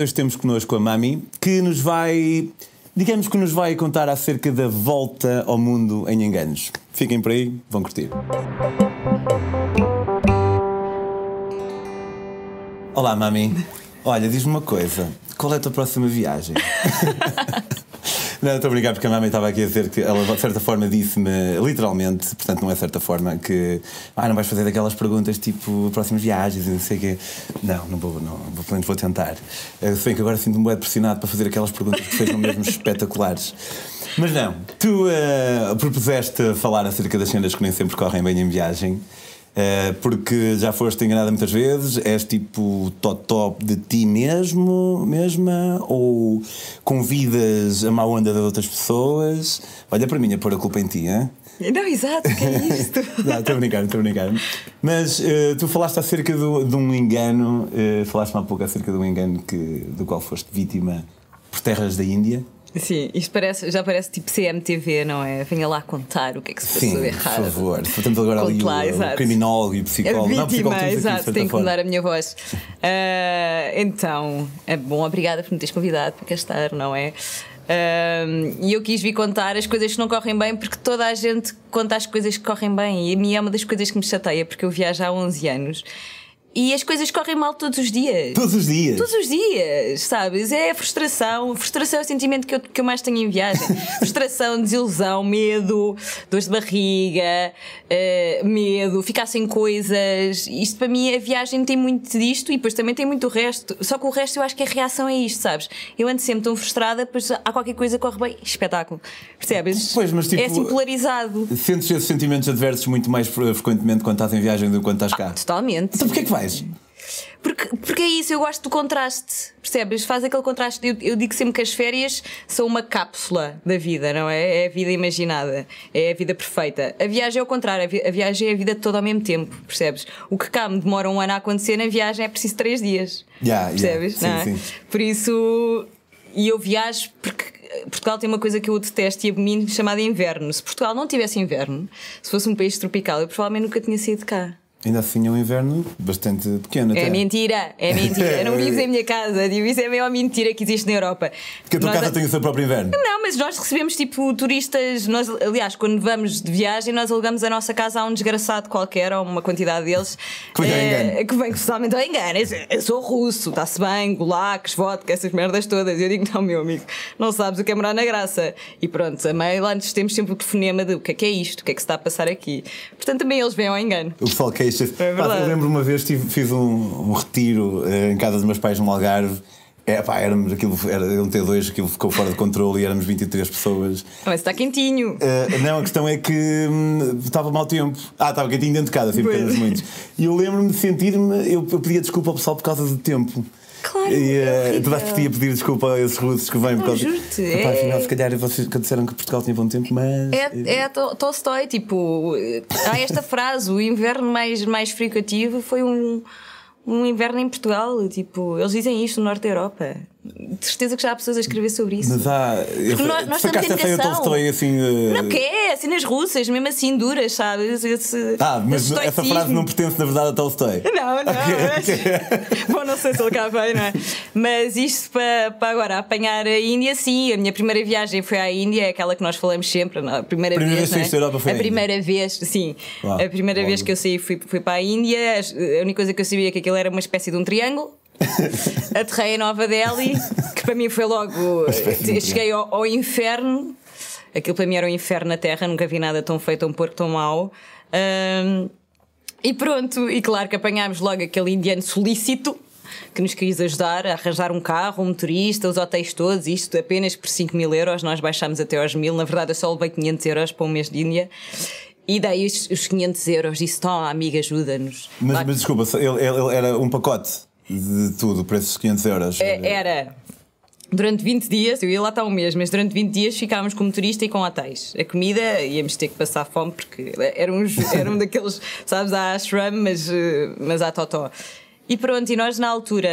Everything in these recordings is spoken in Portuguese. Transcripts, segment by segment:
Hoje temos connosco a Mami, que nos vai, digamos que nos vai contar acerca da volta ao mundo em enganos. Fiquem por aí, vão curtir. Olá, Mami. Olha, diz-me uma coisa. Qual é a tua próxima viagem? Não, estou a brincar porque a mamãe estava aqui a dizer que ela, de certa forma, disse-me, literalmente, portanto, não é certa forma, que ah, não vais fazer aquelas perguntas tipo próximas viagens e não sei o quê. Não, não vou, não, vou, pelo menos vou tentar. Se bem que agora sinto-me bem pressionado para fazer aquelas perguntas que sejam mesmo espetaculares. Mas não, tu uh, propuseste falar acerca das cenas que nem sempre correm bem em viagem. Uh, porque já foste enganada muitas vezes, és tipo top top de ti mesmo, mesma, ou convidas a má onda de outras pessoas? Olha para mim a pôr a culpa em ti, hein? Não, exato, que é isto? Estou a brincar, estou a brincar. Mas uh, tu falaste acerca do, de um engano, uh, falaste-me há pouco acerca de um engano que, do qual foste vítima por terras da Índia. Sim, isto parece, já parece tipo CMTV, não é? Venha lá contar o que é que se passou Sim, errado. Por favor, temos agora ali lá, o, o, criminólogo e o psicólogo. A vítima, não, exato, tenho que mudar a minha voz. Uh, então, é bom, obrigada por me teres convidado para cá estar, não é? Uh, e eu quis vir contar as coisas que não correm bem porque toda a gente conta as coisas que correm bem e a mim é uma das coisas que me chateia porque eu viajo há 11 anos e as coisas correm mal todos os dias. Todos os dias? Todos os dias, sabes? É a frustração. Frustração é o sentimento que eu, que eu mais tenho em viagem. frustração, desilusão, medo, dores de barriga, uh, medo, ficar sem coisas. Isto para mim, a viagem tem muito disto e depois também tem muito o resto. Só que o resto eu acho que a reação é isto, sabes? Eu ando sempre tão frustrada, depois há qualquer coisa que corre bem. Espetáculo. Percebes? Pois, mas tipo. É assim polarizado. Sentes esses sentimentos adversos muito mais frequentemente quando estás em viagem do que quando estás cá? Ah, totalmente. Então porquê que vai? Faz? Porque, porque é isso, eu gosto do contraste, percebes? Faz aquele contraste. Eu, eu, digo sempre que as férias são uma cápsula da vida, não é? É a vida imaginada, é a vida perfeita. A viagem é o contrário, a viagem é a vida toda ao mesmo tempo, percebes? O que cá me demora um ano a acontecer, na viagem é preciso três dias. Yeah, percebes? Yeah. Sim, é? sim. Por isso, e eu viajo porque Portugal tem uma coisa que eu detesto e abomino chamada inverno. Se Portugal não tivesse inverno, se fosse um país tropical, eu provavelmente nunca tinha saído de cá. Ainda assim é um inverno bastante pequeno. É até. mentira, é mentira. Eu não vivo em minha casa. Digo, isso é a maior mentira que existe na Europa. Porque a tua Nós- casa tem o seu próprio inverno. Não, mas nós recebemos tipo turistas. Nós, aliás, quando vamos de viagem, nós alugamos a nossa casa a um desgraçado qualquer, ou uma quantidade deles. Que vem engano. Que vem totalmente ao engano. Eu, sou russo, está-se bem, gulags, vodka, essas merdas todas. Eu digo, não, meu amigo, não sabes o que é morar na graça. E pronto, a meio lá antes temos sempre o telefonema de o que é que é isto, o que é que se está a passar aqui. Portanto, também eles vêm ao engano. O pessoal queixa-se. É Pá, verdade. eu lembro uma vez tive, fiz um, um retiro eh, em casa dos meus pais no Algarve. É, pá, éramos, aquilo, era um T2, aquilo ficou fora de controle e éramos 23 pessoas. Mas está quentinho. Eh, não, a questão é que hum, estava mau tempo. Ah, estava quentinho dentro de casa, Pois. pequenos muitos. E eu lembro-me de sentir-me, eu, eu pedia desculpa ao pessoal por causa do tempo. Claro, E é eh, horrível. toda a pedia pedir desculpa a esses russos que vêm por Não, causa juro-te, é- afinal, se calhar vocês que disseram que Portugal tinha bom tempo, mas. É, é a To- Tolstói, tipo, há esta frase: o inverno mais, mais tive foi um, um inverno em Portugal. Tipo, eles dizem isto no norte da Europa. De certeza que já há pessoas a escrever sobre isso. Mas há. Porque nós- nós temos a feia. Tolstói assim. eh, Não, que é? Cenas russas, mesmo assim duras, sabes? Esse, Ah, mas essa frase não pertence na verdade a Tolstói. Não, não. mas- Bom, não sei se ele cá vem, não é? Mas isto para, para agora apanhar a Índia, sim. A minha primeira viagem foi à Índia, é aquela que nós falamos sempre. não é? A primeira, Primeira vez. vez é? Europa foi a à Índia? primeira vez, sim. Uau, a primeira vez que eu saí fui, fui para a Índia. A única coisa que eu sabia é que aquilo era uma espécie de um triângulo. Aterrei em Nova Delhi, que para mim foi logo. um Cheguei ao, ao inferno. Aquilo para mim era um inferno na Terra, nunca vi nada tão feito, tão porco, tão mau. Ahm, e pronto, e claro que apanhámos logo aquele indiano solícito que nos quis ajudar a arranjar um carro, um motorista, os hotéis todos, isto apenas por 5 mil euros. Nós baixámos até aos mil. Na verdade, eu só levei 500 euros para um mês de Índia. E dei os, os 500 euros. Disse: Tom, amiga, ajuda-nos. Mas, mas desculpa, ele, ele- ele era um pacote de tudo, por esses 500 euros. É- Era. Durante 20 dias, eu ia lá estar um mês, mas durante 20 dias ficávamos com motorista e com hotéis. A comida íamos ter que passar fome porque era um, era um daqueles, sabes, a ashram, mas, eh, mas à totó. E pronto, e nós na altura,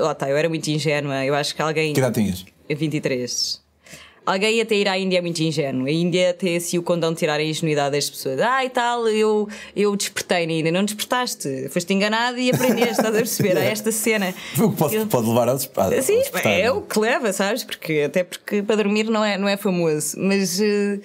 lá está, eu era muito ingênua, eu acho que alguém. Que idade tinhas? 23. Alguém até ir à Índia é muito ingênuo. A Índia tem assim o condão de tirar a ingenuidade das pessoas. Ah, e tal, eu, eu despertei na Índia. Não despertaste. Foste enganado e aprendeste, estás a perceber? A esta cena. O que pode, pode levar ao despertar. Sim, é o que leva, sabes? Porque, até porque para dormir não é, não é famoso. Mas. Uh,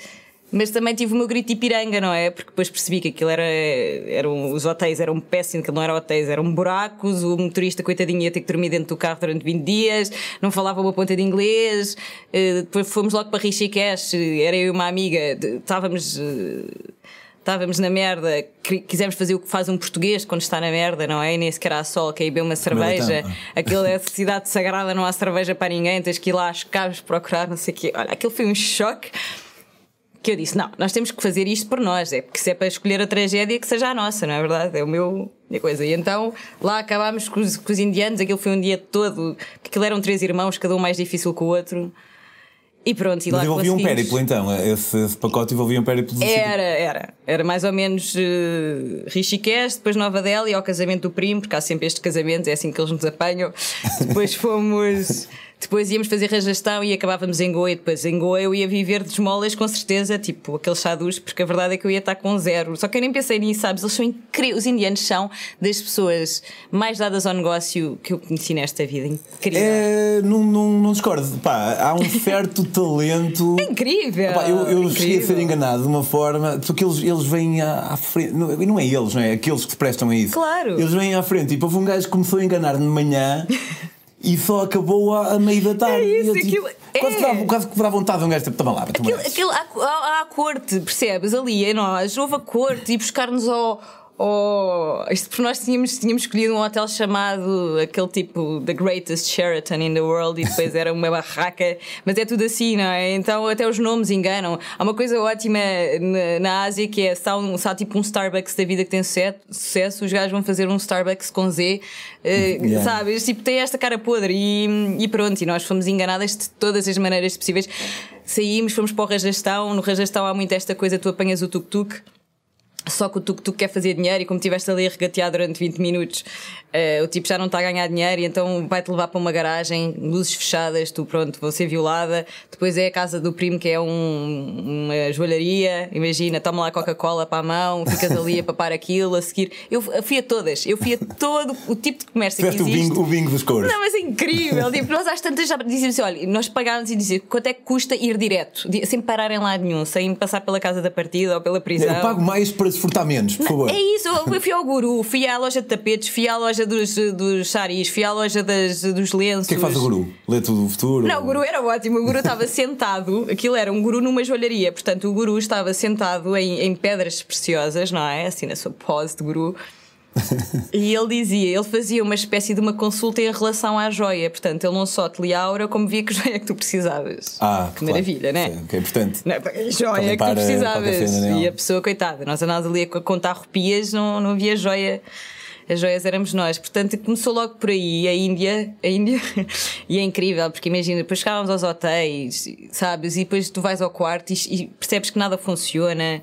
mas também tive o meu grito de piranga, não é? Porque depois percebi que aquilo era. eram, os hotéis eram péssimos, que não eram hotéis, eram buracos. O motorista, coitadinho, ia ter que dormir dentro do carro durante 20 dias, não falava uma ponta de inglês. Eh, depois fomos logo para Rishikesh, era eu e uma amiga, estávamos. Eh, estávamos na merda, quisemos fazer o que faz um português quando está na merda, não é? E nem sequer há sol, que aí beber uma cerveja. Aquilo é cidade sagrada, não há cerveja para ninguém, tens que ir lá às caves procurar, não sei o quê. Olha, aquilo foi um choque que eu disse: não, nós temos que fazer isto por nós, é porque se é para escolher a tragédia, que seja a nossa, não é verdade? É o meu. Minha coisa. E então lá acabámos com os, com os indianos, aquilo foi um dia todo, porque aquilo eram três irmãos, cada um mais difícil que o outro. E pronto, e Mas lá envolvia um périplo então, esse, esse, pacote envolvia um périplo de Era, era. Era mais ou menos uh, Rishikesh, depois Nova Delhi, ao casamento do primo, porque há sempre este casamento, é assim que eles nos apanham. depois fomos. Depois íamos fazer rajastão e acabávamos em Goa. E depois em Goa eu ia viver de esmolas com certeza, tipo aqueles chadus, porque a verdade é que eu ia estar com zero. Só que eu nem pensei nisso, sabes? Eles são incríveis. Os indianos são das pessoas mais dadas ao negócio que eu conheci nesta vida. Incrível. É, não, não, não discordo. Pá, há um certo talento. É incrível! Pá, eu eu cheguei a ser enganado de uma forma, porque eles, eles vêm à, à frente. Não, não é eles, não é? Aqueles que se prestam a isso. Claro! Eles vêm à frente. Tipo, houve um gajo que começou a enganar de manhã. e só acabou a, meio da tarde. É isso, eu, aquilo, quase, é. que dá, quase que dá vontade de um gajo tipo, toma lá, aquilo, aquilo, há, há, há corte, percebes? Ali em nós, houve a corte e buscar-nos ao Oh, isto porque nós tínhamos, tínhamos escolhido um hotel chamado aquele tipo The Greatest Sheraton in the World e depois era uma barraca, mas é tudo assim, não é? Então até os nomes enganam. Há uma coisa ótima na, na Ásia que é se há, um, se há tipo um Starbucks da vida que tem sucesso, os gajos vão fazer um Starbucks com Z, uh, yeah. sabes? Tipo, tem esta cara podre e, e pronto, e nós fomos enganadas de todas as maneiras possíveis. Saímos, fomos para o Rajastão, no Rajastão há muito esta coisa, tu apanhas o tuk-tuk só que o tuk-tuk quer fazer dinheiro e como estiveste ali a regatear durante 20 minutos, uh, o tipo já não está a ganhar dinheiro e então vai-te levar para uma garagem, luzes fechadas, tu pronto, vou ser violada. Depois é a casa do primo que é um, uma joalharia, imagina, toma lá Coca-Cola para a mão, ficas ali a papar aquilo, a seguir. Eu fui a todas, eu fui a todo o tipo de comércio que existe. O bingo, o bingo dos cores. Não, mas é incrível. tipo, nós às tantas já dizíamos assim: olha, nós pagávamos e dizíamos quanto é que custa ir direto, sem parar em lado nenhum, sem passar pela casa da partida ou pela prisão. Eu pago mais para desfrutar menos, por favor. É isso, eu fui ao Guru, fui à loja de tapetes, fui à loja dos, dos saris, fui à loja das, dos lenços. O que é que faz o Guru? Lê tudo o futuro? Não, o Guru era ótimo. O Guru estava sentado, aquilo era um Guru numa joalharia, portanto o Guru estava sentado em, em pedras preciosas, não é? Assim na sua pose de Guru. e ele dizia, ele fazia uma espécie de uma consulta em relação à joia. Portanto, ele não só te lia a aura, como via que joia é que tu precisavas. Ah, que claro. maravilha, né? Sim, que é importante. Não, joia é que tu precisavas. E a pessoa, coitada, nós andávamos ali a contar rupias, não, não havia joia as joias éramos nós. Portanto, começou logo por aí. A Índia, a Índia, e é incrível, porque imagina, depois chegávamos aos hotéis, sabes? E depois tu vais ao quarto e, e percebes que nada funciona.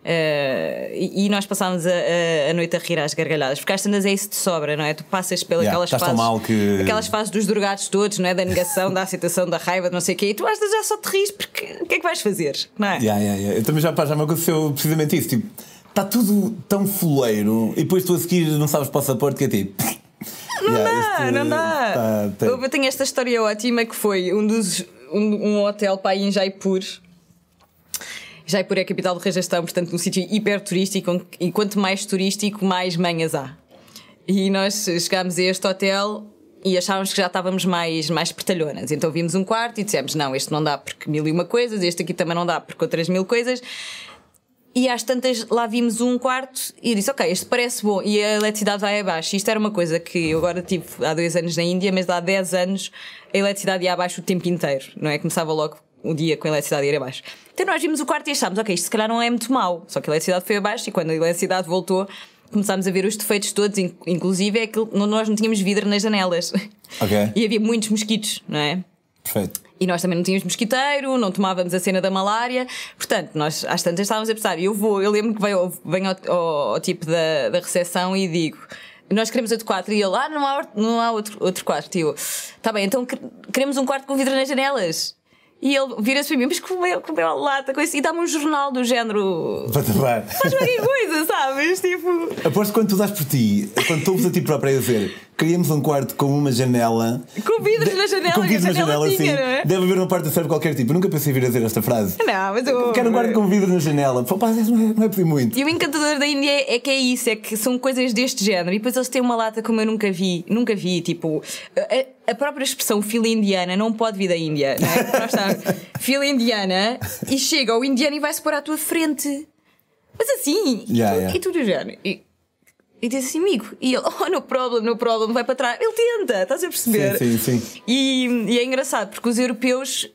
Uh, e, e, nós passávamos a, a, a, noite a rir às gargalhadas, porque às tantas é isso de sobra, não é? Tu passas pelas yeah, aquelas fases, mal que... aquelas fases dos drogados todos, não é? Da negação, da aceitação, da raiva, de não sei o quê, e tu às vezes já só te rires, porque o que é que vais fazer, não é? Yeah, yeah. Eu também já, já me aconteceu precisamente isso, tipo, está tudo tão fuleiro e depois tu a seguir não sabes passaporte que é tipo. Não yeah, dá, não dá. Tá, tá. Eu tenho esta história ótima que foi um dos um, um hotel para em Jaipur Jaipur é a capital do Rajastão, portanto, um sítio hiper turístico e quanto mais turístico, mais manhas há. E nós chegámos a este hotel e achávamos que já estávamos mais, mais pertalhonas. Então vimos um quarto e dissemos: não, este não dá porque mil e uma coisas, este aqui também não dá porque outras mil coisas. E às tantas lá vimos um quarto e disse: Ok, este parece bom. E a eletricidade vai abaixo. Isto era uma coisa que eu agora tive há dois anos na Índia, mas há dez anos a eletricidade ia abaixo o tempo inteiro, não é? Começava logo o dia com a eletricidade ir abaixo. Então nós vimos o quarto e achámos, ok, isto se calhar não é muito mau. Só que a eletricidade foi abaixo e quando a eletricidade voltou, começámos a ver os defeitos todos, inclusive é que nós não tínhamos vidro nas janelas. Okay. E havia muitos mosquitos, não é? Perfeito. E nós também não tínhamos mosquiteiro, não tomávamos a cena da malária. Portanto, nós às tantas estávamos a pensar, eu vou, eu lembro que venho, venho ao, ao, ao tipo da, da recepção e digo nós queremos outro quarto. E ele, ah, não há, não há outro, outro quarto. E eu, tá bem, então queremos um quarto com vidro nas janelas. E ele vira-se para mim, mas comeu, comeu a lata, coisa, e dá-me um jornal do género. Faz qualquer coisa, sabes? Tipo. Aposto que quando tu dás por ti, quando tu ouves a ti própria a dizer queríamos um quarto com uma janela. Com vidros na janela, Com vidros na janela janela, sim. tinha, não é? Deve haver uma parte da série qualquer tipo. Eu nunca pensei vir a dizer esta frase. Não, mas eu. Quero um quarto com vidro na janela. Pô, pá, não é, não é pedir muito. E o encantador da Índia é que é isso, é que são coisas deste género. E depois eles têm uma lata como eu nunca vi, nunca vi, tipo, a, a própria expressão fila indiana não pode vir da Índia, não é? Nós fila indiana e chega o indiano e vai-se pôr à tua frente. Mas assim, Yeah, e, tu, yeah. e tu. E, e diz assim, amigo, e ele, oh, no problem, no problem, vai para trás. Ele tenta, estás a perceber? Sim, sim, sim. E, e é engraçado porque os europeus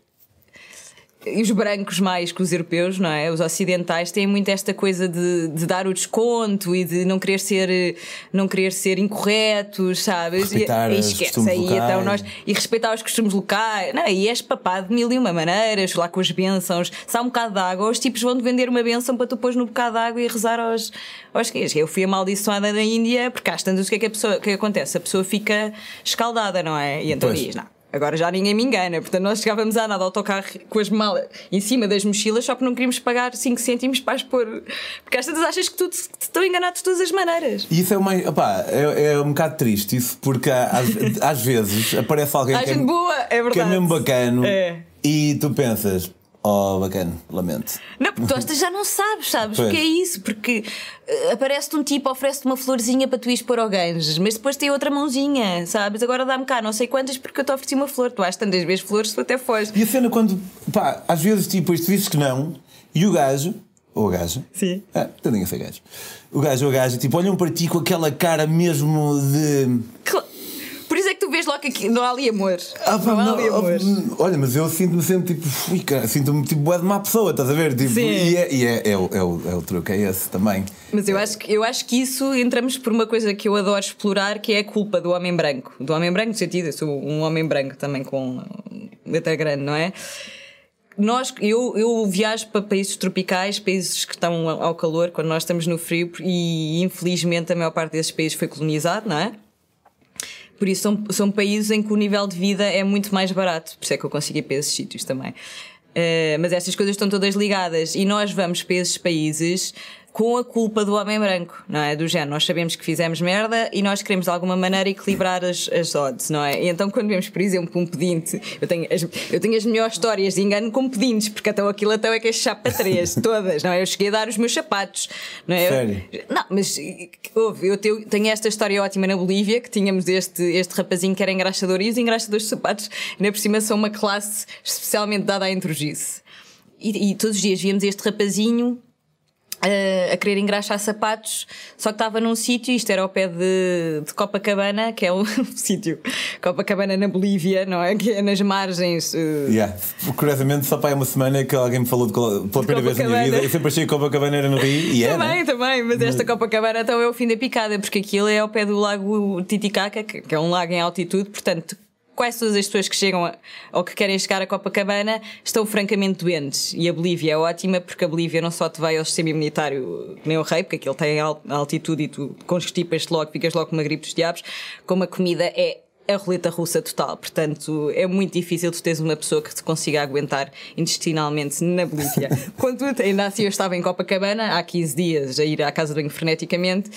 e os brancos mais que os europeus, não é? Os ocidentais têm muito esta coisa de, de dar o desconto e de não querer ser, não querer ser incorretos, sabes? Respeitar e, e esquece aí, então nós e respeitar os costumes locais, não, e és papado de mil e uma maneiras, lá com as bênçãos. Se há um bocado de água, os tipos vão te vender uma bênção para tu pôs no bocado de água e rezar aos, aos queijos. Eu fui amaldiçoada na Índia porque às tantas o que é que a pessoa, o que é que acontece? A pessoa fica escaldada, não é? E então Pois. diz, não. Agora já ninguém me engana, portanto nós chegávamos a nada ao autocarro com as malas em cima das mochilas só porque não queríamos pagar 5 cêntimos para as pôr. Porque às tantas achas que tu te, te estão enganados de todas as maneiras. E isso é, uma, opá, é, é um bocado triste, isso, porque às, às vezes aparece alguém Há que é, boa, é verdade. que é mesmo bacano É. e tu pensas, oh, bacano, lamento. Não, porque tu já não sabes, sabes? Pois. Porque é isso, porque eh, aparece-te um tipo, oferece-te uma florzinha para tu ires pôr ao ganges, mas depois tem outra mãozinha, sabes? Agora dá-me cá não sei quantas porque eu te ofereci uma flor. Tu às tantas vezes flores, tu até foges. E a cena quando, pá, às vezes tipo, tu dizes que não e o gajo, ou a gaja, Sim. ah, tendem a ser gajo, o gajo ou a gaja, tipo, olham para ti com aquela cara mesmo de. Cla- Por isso é que tu vês logo que aqui não há ali amor. Ah, pá, não há não, ali amor. oh, olha, mas eu sinto-me sempre tipo, ui, cara, sinto-me tipo bué de má pessoa, estás a ver? Tipo, Sim. e é, e é, é, o, é, o, é o truque, é esse também. Mas eu acho, que, eu acho que isso entramos por uma coisa que eu adoro explorar, que é a culpa do homem branco. Do homem branco, no sentido, eu sou um homem branco também com letra grande, não é? Nós, eu, eu viajo para países tropicais, países que estão ao calor, quando nós estamos no frio, e infelizmente a maior parte desses países foi colonizado, não é? Por isso são, são países em que o nível de vida é muito mais barato. Por isso é que eu consigo ir para esses sítios também. Eh, mas estas coisas estão todas ligadas e nós vamos para esses países com a culpa do homem branco, não é? Do género, nós sabemos que fizemos merda e nós queremos de alguma maneira equilibrar as, as odds, não é? E então quando vemos, por exemplo, um pedinte, eu tenho as, eu tenho as melhores histórias de engano com pedintes, porque então aquilo então é que é chapa três, todas, não é? Eu cheguei a dar os meus sapatos, não é? Sério? Não, mas houve, eu tenho, tenho esta história ótima na Bolívia, que tínhamos este, este rapazinho que era engraxador e os engraxadores de sapatos, ainda por cima, são uma classe especialmente dada à introjice. E, e todos os dias víamos este rapazinho eh, a querer engraxar sapatos, só que estava num sítio, isto era ao pé de, de Copacabana, que é um sítio, Copacabana na Bolívia, não é? Que é nas margens. eh, Yeah. Curiosamente, só para uma semana que alguém me falou de, pela primeira vez na minha vida. Eu sempre achei que Copacabana era no Rio e é. Também, também, mas esta Copacabana então é o fim da picada, porque aquilo é ao pé do lago Titicaca, que é um lago em altitude, portanto. Quase todas as pessoas que chegam a, ou que querem chegar a Copacabana estão francamente doentes. E a Bolívia é ótima porque a Bolívia não só te vai ao sistema imunitário nem o rei, porque aquilo tem al- altitude e tu constipas-te logo, ficas logo com uma gripe dos diabos, como a comida é a roleta russa total. Portanto, é muito difícil tu teres uma pessoa que te consiga aguentar intestinalmente na Bolívia. Quando ainda assim eu estava em Copacabana há 15 dias a ir à casa de banho freneticamente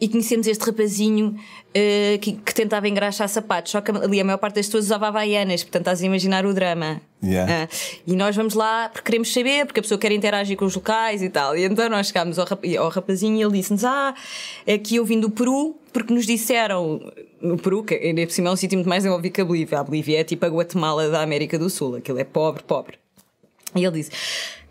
e conhecemos este rapazinho eh, que, que tentava engraxar sapatos, só que ali a maior parte das pessoas usava havaianas, portanto estás a imaginar o drama. Yeah. Ah, e nós vamos lá porque queremos saber, porque a pessoa quer interagir com os locais e tal. E então nós chegámos ao, rap- ao rapazinho e ele disse-nos: Ah, é que eu vim do Peru porque nos disseram. No Peru, que ainda por cima é um sítio muito mais desenvolvido que a Bolívia. A Bolívia é tipo a Guatemala da América do Sul, aquilo é pobre, pobre. E ele disse: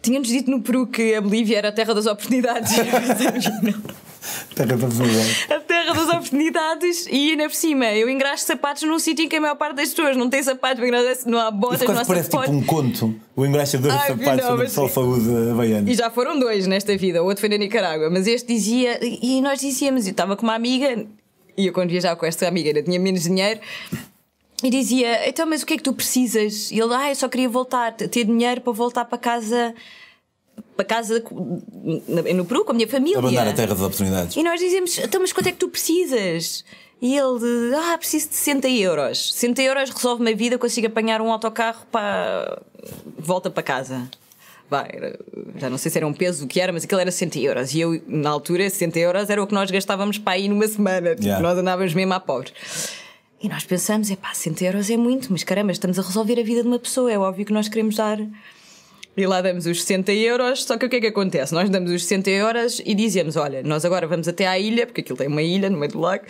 Tinha-nos dito no Peru que a Bolívia era a terra das oportunidades. Terra da oportunidade. A terra das oportunidades e ainda por cima eu engraxo sapatos num sítio em que a maior parte das pessoas não tem sapatos, não há botas, não há parece tipo um conto. O engraxador de sapatos não, onde o mas- pessoal usa havaianos. E já foram dois nesta vida, o outro foi na Nicarágua, mas este dizia, e nós dizíamos, eu estava com uma amiga, e eu quando viajava com esta amiga ainda tinha menos dinheiro, e dizia, então, mas o que é que tu precisas? E ele, ah, eu só queria voltar, ter dinheiro para voltar para casa, para casa no Peru com a minha família. Abandonar a terra das oportunidades. E nós dizemos, então, mas quanto é que tu precisas? E ele, ah, preciso de 60 euros. 60 euros resolve-me a vida, consigo apanhar um autocarro para. volta para casa. Vai, era- já não sei se era um peso o que era, mas aquilo era 60 euros. E eu, na altura, 60 euros era o que nós gastávamos para ir numa semana. Tipo, Yeah. nós andávamos mesmo a pobres. E nós pensamos, é pá, 60 euros é muito, mas caramba, estamos a resolver a vida de uma pessoa, é óbvio que nós queremos dar. E lá damos os 60 euros, só que o que é que acontece? Nós damos os 60 euros e dizemos: olha, nós agora vamos até à ilha, porque aquilo tem uma ilha no meio do lago,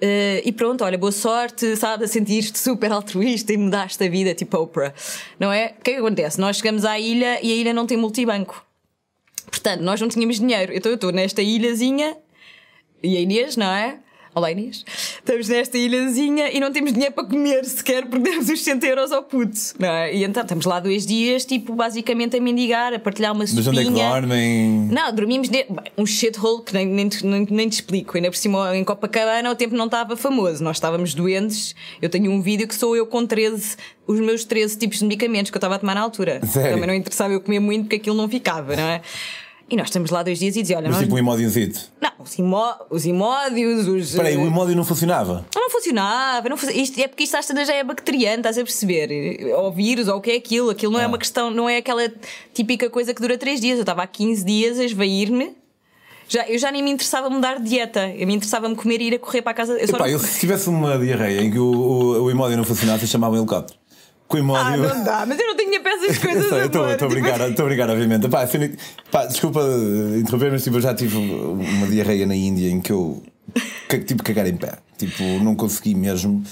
eh, e pronto, olha, boa sorte, sabe, a sentir-te super altruísta e mudaste a vida, tipo Oprah, não é? O que é que acontece? Nós chegamos à ilha e a ilha não tem multibanco. Portanto, nós não tínhamos dinheiro. Então eu estou nesta ilhazinha e a Inês, não é? Olá Inês. Estamos nesta ilhazinha e não temos dinheiro para comer sequer porque demos os 100 euros ao puto, não é? E então estamos lá dois dias, tipo, basicamente a mendigar, a partilhar uma Mas onde é que sopinha. dormem? Não, dormimos de... bem, um shithole que nem, nem, te- nem, nem te explico. Ainda por cima, em Copacabana, o tempo não estava famoso. Nós estávamos doentes. Eu tenho um vídeo que sou eu com 13, os meus 13 tipos de medicamentos que eu estava a tomar na altura. Sério? Também não interessava eu comer muito porque aquilo não ficava, não é? E nós estamos lá dois dias e dizia: olha, Mas nós. tipo um emódiozito. Não, os, imó... os imódios, os. Espera aí, eh, o emódio não funcionava. não funcionava, não funcionava. Isto, é porque isto às tantas já é bacteriano, estás a perceber? Ou vírus, ou o que é aquilo. Aquilo não é uma questão, não é aquela típica coisa que dura 3 dias. Eu estava há 15 dias a esvair-me. Já, eu já nem me interessava mudar de dieta. Eu me interessava-me comer e ir a correr para a casa. Eu Epá, não- eu se tivesse uma diarreia em que o, o, o emódio não funcionasse, eu chamava um helicóptero. Com o Ah, não dá, mas eu não para essas Eu coisas. eu estou a Tipo, brincar, estou a brincar, obviamente. Pá, pá, desculpa interromper, mas tipo, eu já tive uma diarreia na Índia em que eu tipo cagar em pé. Tipo, não consegui mesmo.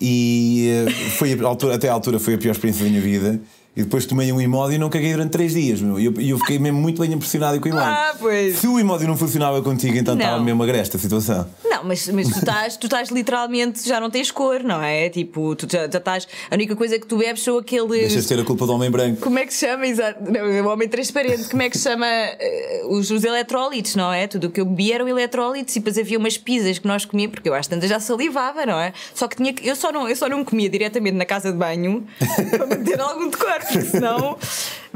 E eh, foi a altura, até à altura foi a pior experiência da minha vida. E depois tomei um imódio e não caguei durante 3 dias. meu. E eu, eu fiquei mesmo muito bem impressionado com o imódio. Ah, pois. Se o imódio não funcionava contigo, então estava mesmo agreste a situação. Não, mas, mas tu, estás, tu estás literalmente, já não tens cor, não é? Tipo, tu já, já estás. A única coisa que tu bebes são aqueles. Deixas de ter a culpa do homem branco. Como é que se chama? Exato. Não, o homem transparente. Como é que se chama eh, os, os eletrólitos, não é? Tudo o que eu bebia eram eletrólitos e depois havia umas pizzas que nós comíamos, porque eu às tantas já salivava, não é? Só que tinha que. Eu só não, eu só não comia diretamente na casa de banho para manter algum decor, porque senão.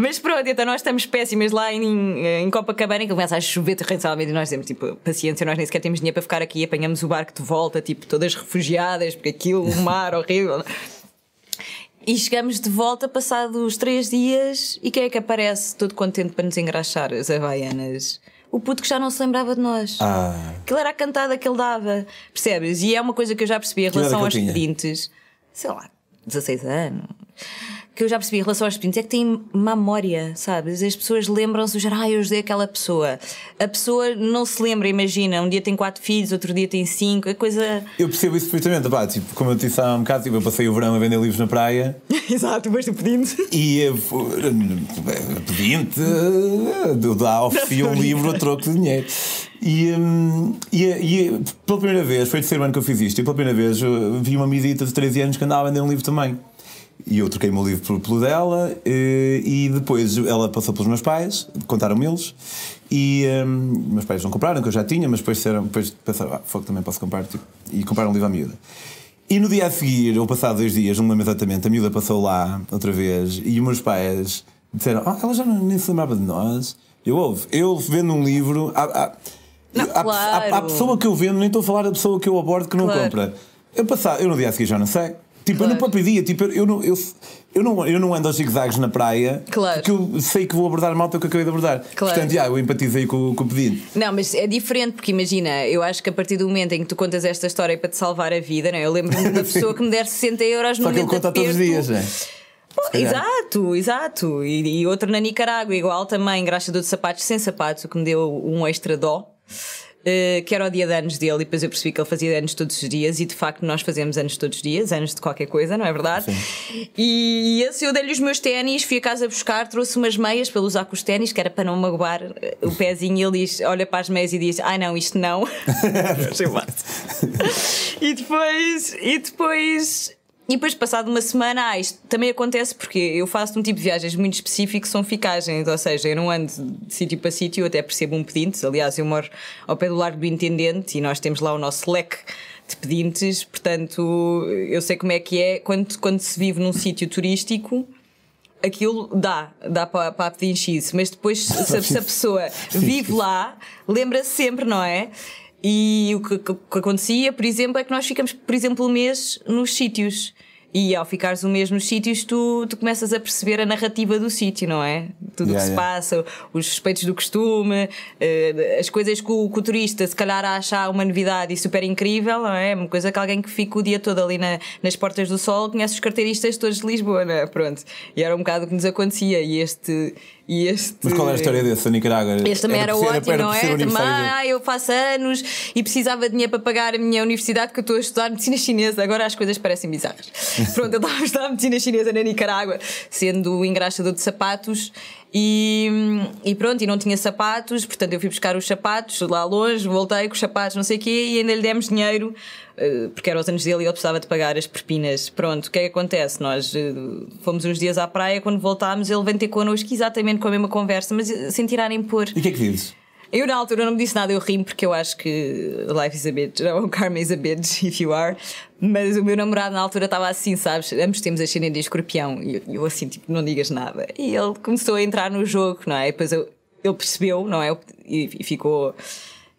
Mas pronto, então nós estamos péssimas lá em, em Copacabana, que começa a chover torrencialmente e nós temos tipo paciência, nós nem sequer temos dinheiro para ficar aqui, apanhamos o barco de volta, tipo, todas refugiadas, porque aquilo, o mar horrível. E chegamos de volta passados três dias e quem é que aparece todo contente para nos engraxar as havaianas? O puto que já não se lembrava de nós. Ah, Aquilo era a cantada que ele dava, percebes? E é uma coisa que eu já percebi em relação que aos pedintes, sei lá, 16 anos. Que eu já percebi em relação aos pedintes é que têm memória, sabes? As pessoas lembram-se do género, ah, eu ajudei aquela pessoa. A pessoa não se lembra, imagina, um dia tem quatro filhos, outro dia tem cinco, é coisa. eu percebo isso perfeitamente. Pá, tipo, como eu te disse há um bocado, tipo, eu passei o verão a vender livros na praia. Exato, mas tu pedinte. E eh, fo- eh, pedinte eh, dá oferecia um livro a troco de dinheiro. E, hum, e, e pela primeira vez, foi o terceiro ano que eu fiz isto, e pela primeira vez eu vi uma amiguita de 13 anos que andava a vender um livro também. E eu troquei o meu livro pelo, dela, eh, e depois ela passou pelos meus pais, contaram-me eles, e hum, meus pais não compraram, que eu já tinha, mas depois, disseram, depois pensaram, ah, fogo, também posso comprar, tipo, e compraram um livro à miúda. E no dia a seguir, ou passado dois dias, não me lembro exatamente, a miúda passou lá outra vez e os meus pais disseram: Ah, ela já não, nem se lembrava de nós. Eu ouvo, eu vendo um livro. Há, há, Não, há- claro. há pessoa que eu vendo, nem estou a falar da pessoa que eu abordo que não Claro. compra. Eu, passado, eu no dia a seguir já não sei. Tipo, eu Claro. não próprio dia, tipo, eu, eu, não, eu, eu, não, eu não ando aos zigzags na praia Claro. porque eu sei que vou abordar malta que eu acabei de abordar. Claro. Portanto, já, eu empatizei com, com o pedido. Não, mas é diferente, porque imagina, eu acho que a partir do momento em que tu contas esta história para te salvar a vida, não é? eu lembro-me de uma pessoa que me der 60 euros no Só que ele conta todos os dias? Pô, calhar. Exato, exato. E, e outro na Nicarágua, igual também, engraxador de sapatos sem sapatos, o que me deu um extra dó. Eh, que era o dia de anos dele, e depois eu percebi que ele fazia anos todos os dias, e de facto nós fazemos anos todos os dias, anos de qualquer coisa, não é verdade? E esse eu dei-lhe os meus ténis, fui a casa buscar, trouxe umas meias para usar com os ténis, que era para não magoar eh, o pezinho, e ele diz, olha para as meias e diz: Ai não, isto não. E depois, e depois. E depois, passado uma semana, ah, isto também acontece porque eu faço um tipo de viagens muito específico que são ficagens, ou seja, eu não ando de sítio para sítio, eu até percebo um pedinte. Aliás, eu moro ao pé do Largo do Intendente e nós temos lá o nosso leque de pedintes, portanto, eu sei como é que é quando, quando se vive num sítio turístico. Aquilo dá, dá para, para a pedinchice, mas depois, se, a- se a pessoa vive lá, lembra-se sempre, não é? E o que, que, que acontecia, por exemplo, é que nós ficamos, por exemplo, um mês nos sítios. E ao ficares mês nos sítios, tu, tu começas a perceber a narrativa do sítio, não é? Tudo o Yeah, que se yeah. passa, os respeitos do costume, eh, as coisas que o, que o turista se calhar acha uma novidade e super incrível, não é? Uma coisa que alguém que fica o dia todo ali na- nas portas do sol conhece os carteiristas todos de Lisboa, não é? Pronto. E era um bocado o que nos acontecia. E este. E este Mas qual era a história desse, a Nicarágua? este também era, ser- ótimo, era não é? Também, ah, eu faço anos e precisava de dinheiro para pagar a minha universidade, que eu estou a estudar medicina chinesa. Agora as coisas parecem bizarras. Pronto, eu estava a estudar medicina chinesa na Nicarágua, sendo engraxador de sapatos. E, e pronto, e não tinha sapatos, portanto eu fui buscar os sapatos lá longe, voltei com os sapatos, não sei o quê, e ainda lhe demos dinheiro, eh, porque eram os anos dele e ele precisava de pagar as propinas. Pronto, o que é que acontece? Nós eh, fomos uns dias à praia, quando voltámos, ele vem ter connosco exatamente com a mesma conversa, mas sem tirarem por. E o que é que dizes? Eu na altura não me disse nada, eu rimo porque eu acho que life is a bitch, ou karma is a bitch, if you are. Mas o meu namorado na altura estava assim, sabes? Ambos temos a cena de escorpião e eu, eu assim, tipo, não digas nada. E ele começou a entrar no jogo, não é? E depois eu- ele percebeu, não é? E, e ficou.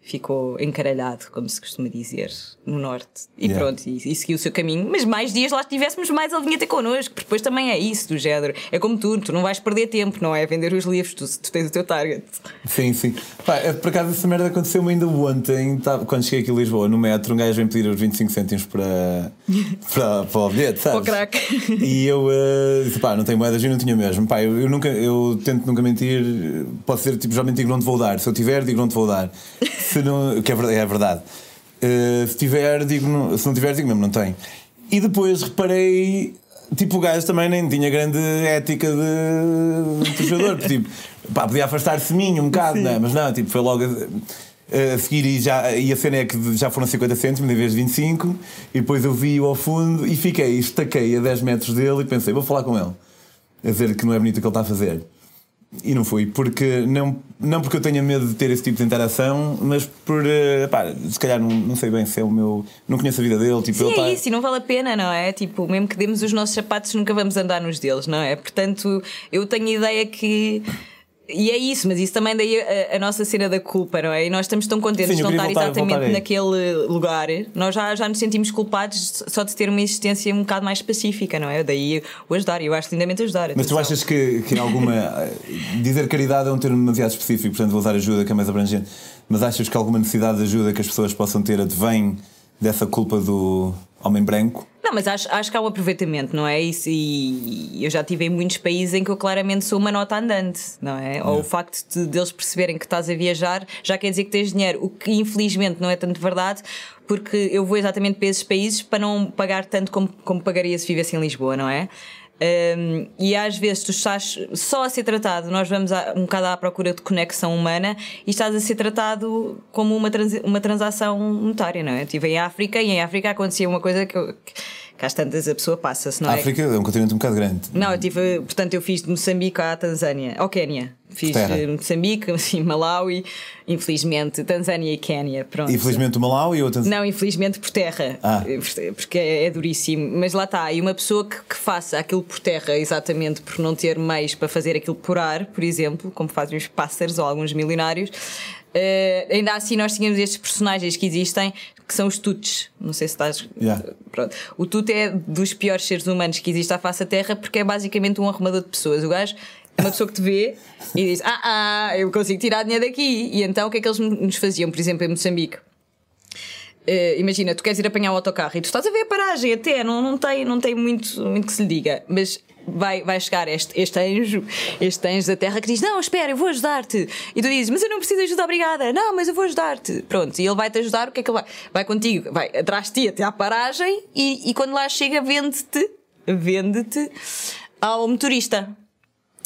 Ficou encaralhado, como se costuma dizer, no norte. E Yeah. pronto, e, e seguiu o seu caminho. Mas mais dias lá estivéssemos, mais ele vinha ter connosco, porque depois também é isso do género. É como tu, tu não vais perder tempo, não é? Vender os livros, tu, tu tens o teu target. Sim, sim. Pá, é, por acaso essa merda aconteceu-me ainda ontem, tava- quando cheguei aqui a Lisboa, no metro, um gajo vem pedir os 25 cêntimos para, para, para o bilhete, sabes? Para o crack. E eu eh, disse, pá, não tenho moedas e não tinha mesmo. Pá, eu, eu nunca, eu tento nunca mentir, pode ser tipo, geralmente digo não te vou dar. Se eu tiver, digo não te vou dar. Se não, que é verdade. É verdade. Eh, se tiver, digo não, se não tiver, digo mesmo não tenho. E depois reparei, tipo, o gajo também nem tinha grande ética de, de puxador. tipo, pá, podia afastar-se mim um bocado, não é? Mas não, tipo, foi logo. a- a seguir e, já, e a cena é que já foram 50 cêntimos em vez de 25 e depois eu vi-o ao fundo e fiquei, estaquei a 10 metros dele e pensei, vou falar com ele a dizer que não é bonito o que ele está a fazer e não fui, porque não, não porque eu tenha medo de ter esse tipo de interação mas por, eh, pá, se calhar não, não sei bem se é o meu não conheço a vida dele tipo, Sim, ele é tá- isso, e não vale a pena, não é? Tipo, mesmo que demos os nossos sapatos, nunca vamos andar nos deles, não é? Portanto, eu tenho a ideia que. E é isso, mas isso também daí a, a nossa cena da culpa, não é? E nós estamos tão contentes Sim, de não estar voltar- exatamente voltar naquele lugar, nós já, já nos sentimos culpados só de ter uma existência um bocado mais pacífica, não é? Daí o ajudar, eu acho lindamente ajudar. Mas tu atenção. achas que, que alguma. eh, dizer caridade é um termo demasiado específico, portanto vou usar ajuda que é mais abrangente. Mas achas que alguma necessidade de ajuda que as pessoas possam ter advém dessa culpa do homem branco? Não, mas acho, acho que há um aproveitamento, não é? Isso, e eu já tive em muitos países em que eu claramente sou uma nota andante, não é? Ou o facto de deles perceberem que estás a viajar já quer dizer que tens dinheiro, o que infelizmente não é tanto verdade, porque eu vou exatamente para esses países para não pagar tanto como, como pagaria se vivesse em Lisboa, não é? Um, e às vezes tu estás só a ser tratado, nós vamos a- um bocado à procura de conexão humana e estás a ser tratado como uma, transi- uma transação monetária, não é? Eu estive em África e em África acontecia uma coisa que, eu, que, às tantas a pessoa passa-se, não A é? África é um continente um bocado grande. Não, eu tive, portanto, eu fiz de Moçambique à Tanzânia, ao Quénia. Fiz Terra. eh, Moçambique, assim, Malawi, infelizmente, Tanzânia e Quénia. Pronto. Infelizmente o Malau e outra. Não, infelizmente por terra. Ah. Porque é, é duríssimo. Mas lá está. E uma pessoa que, que faça aquilo por terra, exatamente por não ter meios para fazer aquilo por ar, por exemplo, como fazem os pássaros ou alguns milionários. eh, ainda assim, nós tínhamos estes personagens que existem que são os tuts. Não sei se estás. Yeah. Pronto. O tut é dos piores seres humanos que existe à face da terra porque é basicamente um arrumador de pessoas. O gajo uma pessoa que te vê e diz: Ah, ah, eu consigo tirar dinheiro daqui. E então o que é que eles nos faziam, por exemplo, em Moçambique? Eh, imagina, tu queres ir apanhar o autocarro e tu estás a ver a paragem até, não, não, tem, não tem muito, muito que se lhe diga, mas vai, vai chegar este, este anjo, este anjo da terra que diz: Não, espera, eu vou ajudar-te. E tu dizes: Mas eu não preciso de ajuda, obrigada. Não, mas eu vou ajudar-te. Pronto, e ele vai-te ajudar, o que é que ele vai? Vai contigo, vai atrás de ti até à paragem e, e quando lá chega, vende-te, vende-te ao motorista.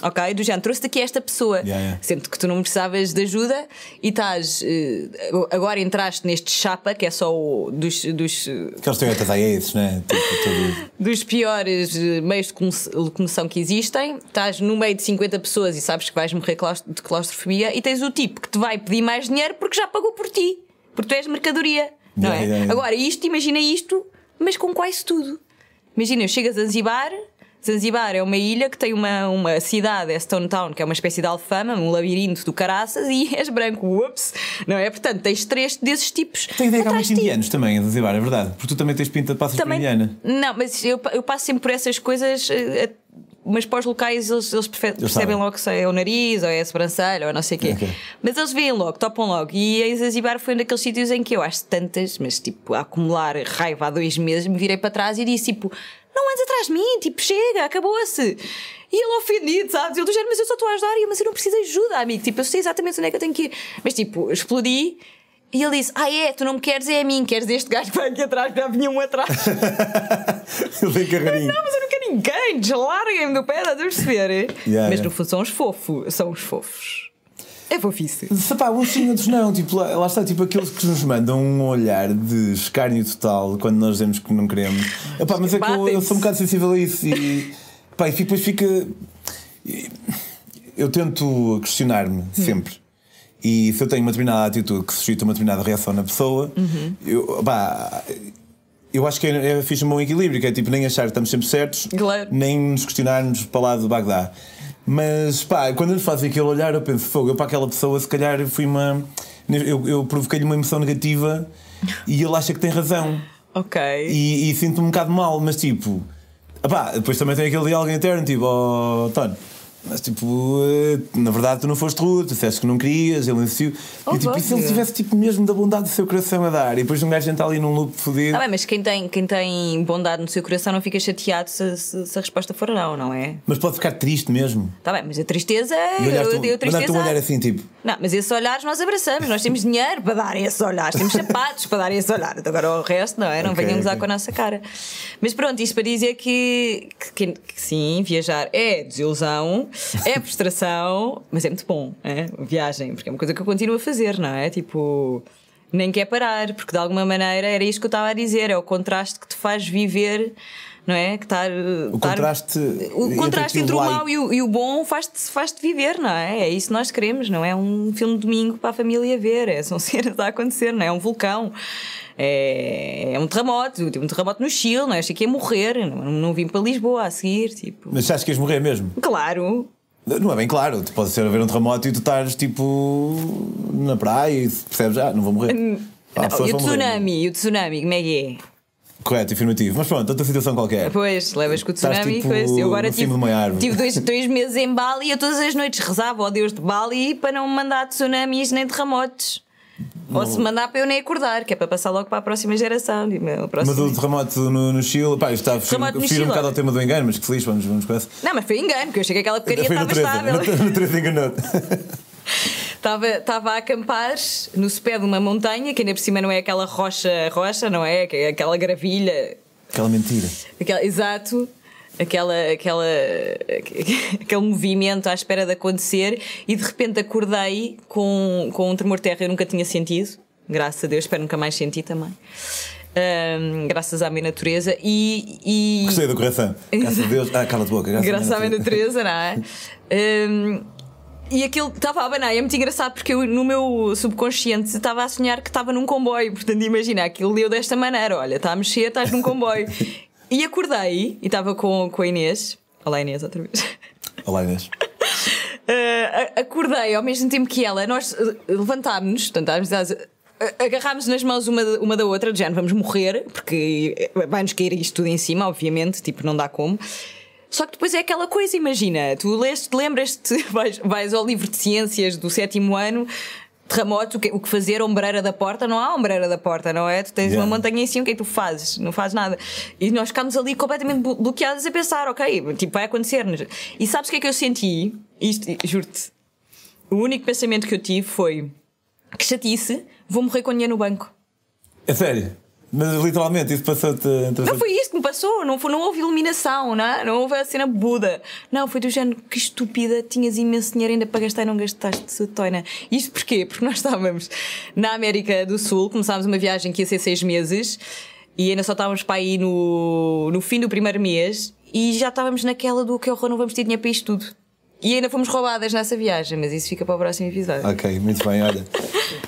Ok? Do género, trouxe-te aqui esta pessoa. Yeah, yeah. Sendo que tu não precisavas de ajuda e estás. eh, agora entraste neste chapa, que é só o dos, dos, Aqueles Toyotas aí esses, né? Tipo, todo- dos piores eh, meios de locomo- locomoção que existem. Estás no meio de 50 pessoas e sabes que vais morrer de claustrofobia e tens o tipo que te vai pedir mais dinheiro porque já pagou por ti. Porque tu és mercadoria. Não Yeah, é? Agora, isto, imagina isto, mas com quase tudo. Imagina, chegas a Zanzibar, Zanzibar é uma ilha que tem uma, uma cidade, é Stone Town, que é uma espécie de alfama, um labirinto do caraças, e és branco, ups, não é? Portanto, tens três desses tipos. Tem ideia que há muitos indianos também Zanzibar, é verdade. Porque tu também tens pinta de passas por indiana. Não, mas eu, eu passo sempre por essas coisas. eh, eh, Mas para os locais eles, eles percebem sabem. logo se é o nariz ou é a sobrancelha ou não sei o quê. Ok. Mas eles veem logo, topam logo. E em Zanzibar foi um daqueles sítios em que eu acho tantas, mas tipo, a acumular raiva há dois meses, me virei para trás e disse tipo: Não andes atrás de mim, tipo, chega, acabou-se. E ele ofendido, sabes? Eu do género, mas eu só estou a ajudar, e mas eu não preciso de ajuda, amigo. Tipo, eu sei exatamente onde é que eu tenho que ir. Mas tipo, explodi. E ele disse: Ah, é, tu não me queres, é a mim, queres este gajo que vai aqui atrás, já vinha um atrás. Ele carreirinho. Não, mas eu não quero ninguém, deslarguem-me do pé, estás a perceber? mas yeah. no fundo são os fofos, são os fofos. É fofice. Se pá, uns sim, outros não. Tipo, lá, lá está, tipo aqueles que nos mandam um olhar de escárnio total quando nós dizemos que não queremos. Epá, mas é que eu, eu sou um bocado sensível a isso e, pá, e depois fica. Eu tento questionar-me sempre. E se eu tenho uma determinada atitude que suscita uma determinada reação na pessoa, eu, pá, eu acho que é, é fixe um bom equilíbrio, que é tipo nem achar que estamos sempre certos, Claro. nem nos questionarmos para lá do Bagdá. Mas pá, quando nos fazem aquele olhar, eu penso, fogo, eu para aquela pessoa, se calhar fui uma. Eu, eu provoquei-lhe uma emoção negativa e ele acha que tem razão. Ok. E, e sinto-me um bocado mal, mas tipo. Pá, depois também tem aquele diálogo interno, tipo, oh, Tony. Mas tipo, eh, na verdade tu não foste rude, tu disseste que não querias, ele insistiu. Oh, e tipo, e se ele tivesse tipo mesmo da bondade do seu coração a dar, e depois um gajo entra ali num loop fodido. Tá bem, mas quem tem, quem tem bondade no seu coração não fica chateado se, se- se a resposta for não, não é? Mas pode ficar triste mesmo. Tá bem, mas a tristeza. E olhar-te eu, eu mandar-te um olhar tristeza. assim, tipo. Não, mas esses olhares nós abraçamos, nós temos dinheiro para dar esses olhares, temos sapatos para dar esse olhar. Então Agora o resto, não é? Não Ok, venham usar ok. com a nossa cara. Mas pronto, isto para dizer que, que, que- que sim, viajar é desilusão, é frustração, mas é muito bom, é? Viagem, porque é uma coisa que eu continuo a fazer, não é? Tipo. Nem quer parar, porque de alguma maneira era isto que eu estava a dizer, é o contraste que te faz viver, não é? Que estar, O contraste. o contraste entre o mau e o, e o bom faz-te faz viver, não é? É isso que nós queremos, não é um filme de domingo para a família ver, é, são cenas a acontecer, não é? É um vulcão, é, é um terremoto, tive um terremoto no Chile, não é? Achei que ia morrer, não, não vim para Lisboa a seguir, tipo. Mas achas que ias morrer mesmo? Claro, Não é bem claro, tu pode ser haver um terremoto e tu estás tipo na praia e percebes, ah, não vou morrer. Hum, Não, pessoas e o tsunami, e o tsunami, como é que é? Correto, afirmativo. Mas pronto, outra situação qualquer. Pois, levas com o tsunami tipo, e coisa. Eu agora tive, tive dois, dois meses em Bali e eu todas as noites rezava ao Deus de Bali para não me mandar tsunamis nem terremotos. Ou se mandar para eu nem acordar, que é para passar logo para a próxima geração. Tipo, o Mas próximo- o terremoto no, no Chile, pá, estava a fugir, um bocado ao tema do engano, mas que feliz, vamos, vamos com essa. Não, mas foi engano, porque eu achei que aquela porcaria estava 13, estável. 13 enganou Estava, estava a acampar no pé de uma montanha, que ainda por cima não é aquela rocha, rocha, não é? É Aquela gravilha. Aquela mentira. Aquela, exato. Aquela, aquela, aquele movimento à espera de acontecer e de repente acordei com, com um tremor de terra que eu nunca tinha sentido, graças a Deus, espero nunca mais sentir também, Ahm, graças à minha natureza. E, e, Gostei do coração. Graças a Deus. Ah, cala-te boca. Graças, Graças à minha natureza, não é? Hum, e aquilo estava a abanar, e é muito engraçado porque eu, no meu subconsciente estava a sonhar que estava num comboio. Portanto, imagina, aquilo leu desta maneira: olha, está a mexer, estás num comboio. e acordei e estava com, com a Inês. Olá, Inês, outra vez. Olá, Inês. Uh, acordei ao mesmo tempo que ela, nós uh, levantámos-nos, portanto, agarrámos nas mãos uma, da- uma da outra, género, vamos morrer, porque vai-nos cair isto tudo em cima, obviamente, tipo, não dá como. Só que depois é aquela coisa, imagina, tu leste, lembras-te, vais, vais ao livro de ciências do sétimo ano, terremoto, o que, o que fazer, ombreira da porta, não há ombreira da porta, não é? Tu tens Yeah. uma montanha em cima, o que é que tu fazes? Não fazes nada. E nós ficámos ali completamente blo- bloqueados a pensar, ok, tipo, vai acontecer-nos. E sabes o que é que eu senti? Isto, juro-te. O único pensamento que eu tive foi que chatice, vou morrer com dinheiro no banco. É sério. Mas literalmente isso passou-te. Não foi isto que me passou, não, foi, não houve iluminação, não, é? não houve a cena Buda. Não, foi do género que estúpida, tinhas imenso dinheiro ainda para gastar e não gastaste, sua toina. Isto porquê? Porque nós estávamos na América do Sul, começámos uma viagem que ia ser seis meses e ainda só estávamos para aí no, no fim do primeiro mês e já estávamos naquela do que horror, não vamos ter dinheiro para isto tudo. E ainda fomos roubadas nessa viagem, mas isso fica para o próximo episódio. Ok, muito bem, olha.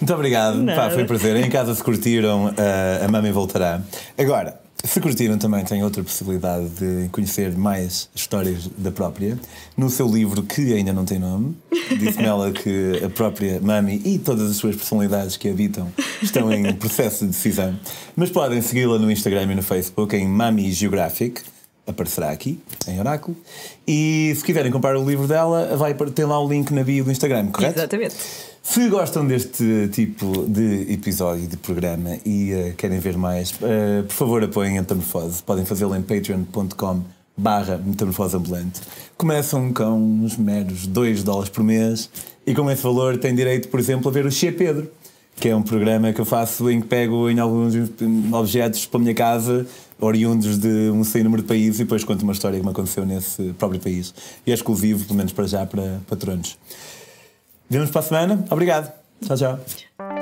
Muito obrigado. Pá, foi um prazer. Em casa se curtiram, ah, a Mami voltará. Agora, Se curtiram também tem outra possibilidade de conhecer mais histórias da própria no seu livro que ainda não tem nome. Disse-me ela que a própria Mami e todas as suas personalidades que habitam estão em processo de decisão. Mas podem segui-la no Instagram e no Facebook em Mami Geographic. Aparecerá aqui, em Oráculo. E se quiserem comprar o livro dela, vai ter lá o link na bio do Instagram, correto? Exatamente. Se gostam deste tipo de episódio de programa e uh, querem ver mais, uh, por favor apoiem a Metamorfose. Podem fazê-lo em patreon.com barra metamorfose ambulante. Começam com uns meros 2 dólares por mês e com esse valor têm direito, por exemplo, a ver o Che Pedro, que é um programa que eu faço em que pego em alguns objetos para a minha casa, oriundos de um sem número de países, e depois conto uma história que me aconteceu nesse próprio país. E é exclusivo, pelo menos para já, para patronos. Vemos para a semana. Obrigado. Tchau, tchau.